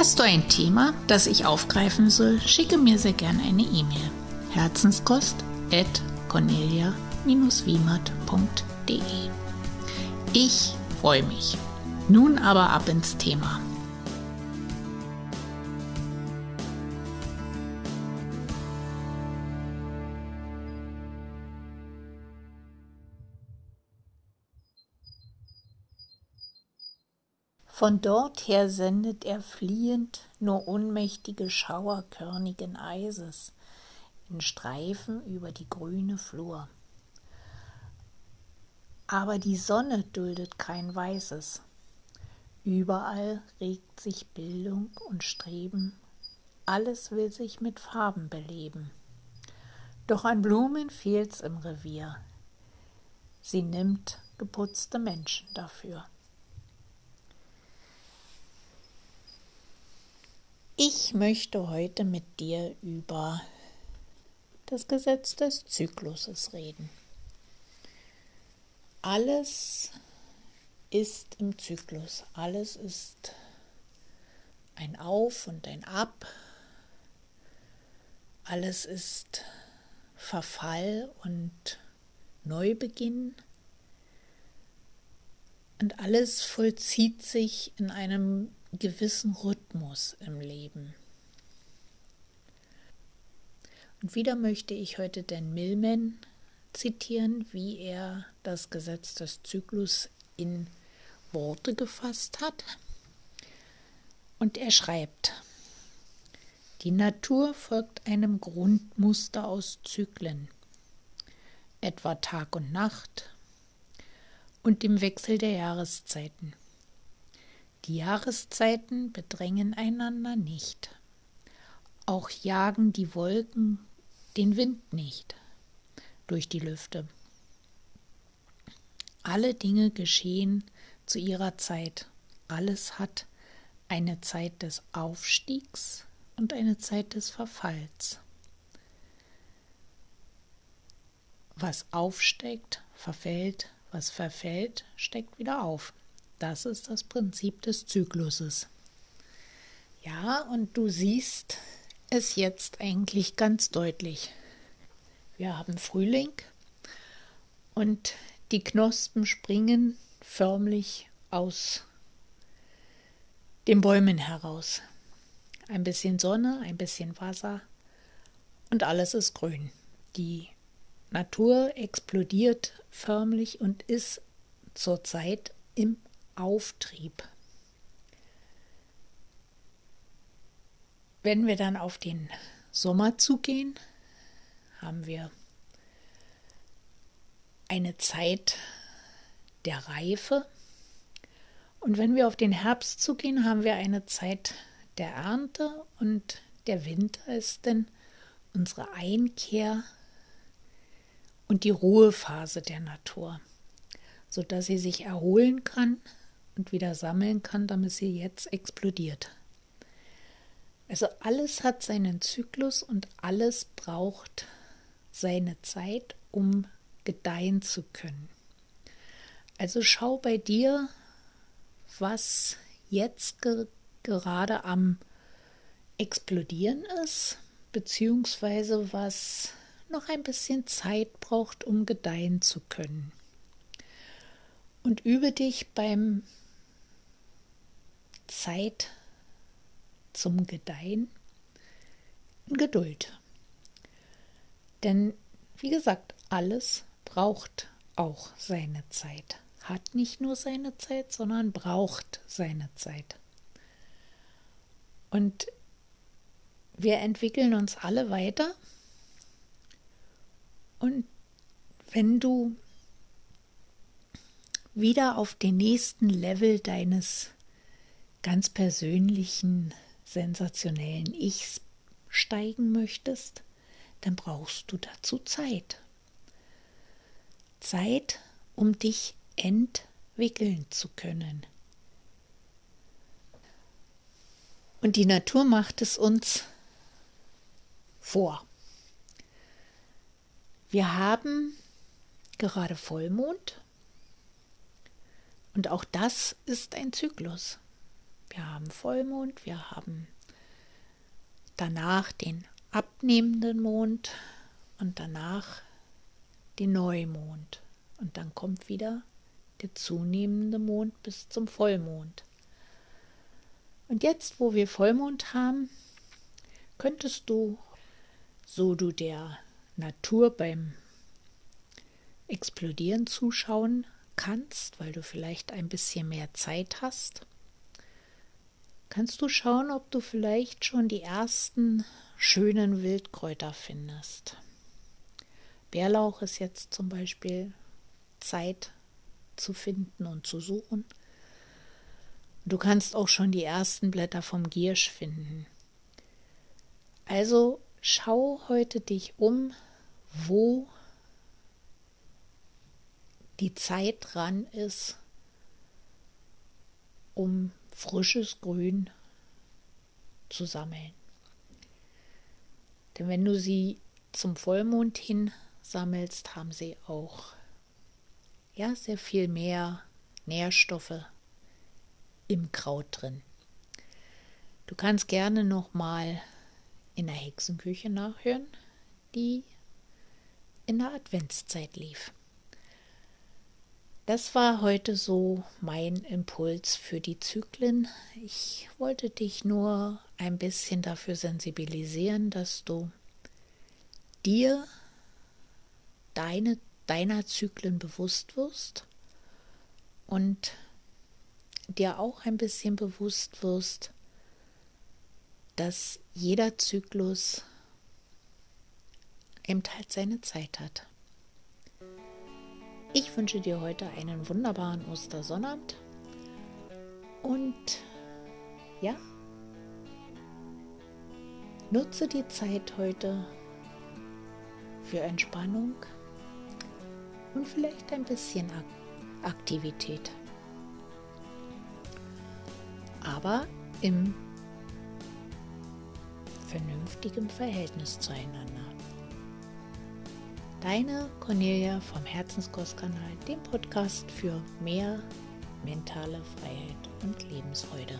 Hast du ein Thema, das ich aufgreifen soll, schicke mir sehr gern eine E-Mail. Herzenskost at cornelia-wiemert.de Ich freue mich. Nun aber ab ins Thema. Von dort her sendet er fliehend nur unmächtige Schauer körnigen Eises in Streifen über die grüne Flur. Aber die Sonne duldet kein Weißes. Überall regt sich Bildung und Streben, alles will sich mit Farben beleben. Doch an Blumen fehlt's im Revier. Sie nimmt geputzte Menschen dafür. Ich möchte heute mit dir über das Gesetz des Zykluses reden. Alles ist im Zyklus, alles ist ein Auf und ein Ab, alles ist Verfall und Neubeginn. Und alles vollzieht sich in einem gewissen Rhythmus im Leben. Und wieder möchte ich heute den Millman zitieren, wie er das Gesetz des Zyklus in Worte gefasst hat. Und er schreibt, die Natur folgt einem Grundmuster aus Zyklen, etwa Tag und Nacht und dem Wechsel der Jahreszeiten. Die Jahreszeiten bedrängen einander nicht. Auch jagen die Wolken den Wind nicht durch die Lüfte. Alle Dinge geschehen zu ihrer Zeit. Alles hat eine Zeit des Aufstiegs und eine Zeit des Verfalls. Was aufsteigt, verfällt, was verfällt, steckt wieder auf. Das ist das Prinzip des Zykluses. Ja, und du siehst es jetzt eigentlich ganz deutlich. Wir haben Frühling und die Knospen springen förmlich aus den Bäumen heraus. Ein bisschen Sonne, ein bisschen Wasser und alles ist grün. Die Natur explodiert förmlich und ist zurzeit im Auftrieb. Wenn wir dann auf den Sommer zugehen, haben wir eine Zeit der Reife. Und wenn wir auf den Herbst zugehen, haben wir eine Zeit der Ernte und der Winter ist dann unsere Einkehr und die Ruhephase der Natur, sodass sie sich erholen kann und wieder sammeln kann, damit sie jetzt explodiert. Also alles hat seinen Zyklus und alles braucht seine Zeit, um gedeihen zu können. Also schau bei dir, was jetzt ge gerade am explodieren ist, beziehungsweise was noch ein bisschen Zeit braucht, um gedeihen zu können. Und übe dich beim Zeit zum Gedeihen Geduld. Denn, wie gesagt, alles braucht auch seine Zeit. Hat nicht nur seine Zeit, sondern braucht seine Zeit. Und wir entwickeln uns alle weiter. Und wenn du wieder auf den nächsten Level deines ganz persönlichen, sensationellen Ichs aufsteigen möchtest, dann brauchst du dazu Zeit. Zeit, um dich entwickeln zu können. Und die Natur macht es uns vor. Wir haben gerade Vollmond und auch das ist ein Zyklus. Wir haben Vollmond, wir haben danach den abnehmenden Mond und danach den Neumond. Und dann kommt wieder der zunehmende Mond bis zum Vollmond. Und jetzt, wo wir Vollmond haben, könntest du, so du der Natur beim Explodieren zuschauen kannst, weil du vielleicht ein bisschen mehr Zeit hast, kannst du schauen, ob du vielleicht schon die ersten schönen Wildkräuter findest. Bärlauch ist jetzt zum Beispiel Zeit zu finden und zu suchen. Du kannst auch schon die ersten Blätter vom Giersch finden. Also schau heute dich um, wo die Zeit dran ist, um frisches Grün zu sammeln. Denn wenn du sie zum Vollmond hin sammelst, haben sie auch ja sehr viel mehr Nährstoffe im Kraut drin. Du kannst gerne noch mal in der Hexenküche nachhören, die in der Adventszeit lief. Das war heute so mein Impuls für die Zyklen. Ich wollte dich nur ein bisschen dafür sensibilisieren, dass du dir deine, deiner Zyklen bewusst wirst und dir auch ein bisschen bewusst wirst, dass jeder Zyklus eben halt seine Zeit hat. Ich wünsche dir heute einen wunderbaren Ostersonnabend und ja, nutze die Zeit heute für Entspannung und vielleicht ein bisschen Aktivität. Aber im vernünftigen Verhältnis zueinander. Deine Cornelia vom Herzenskostkanal, dem Podcast für mehr mentale Freiheit und Lebensfreude.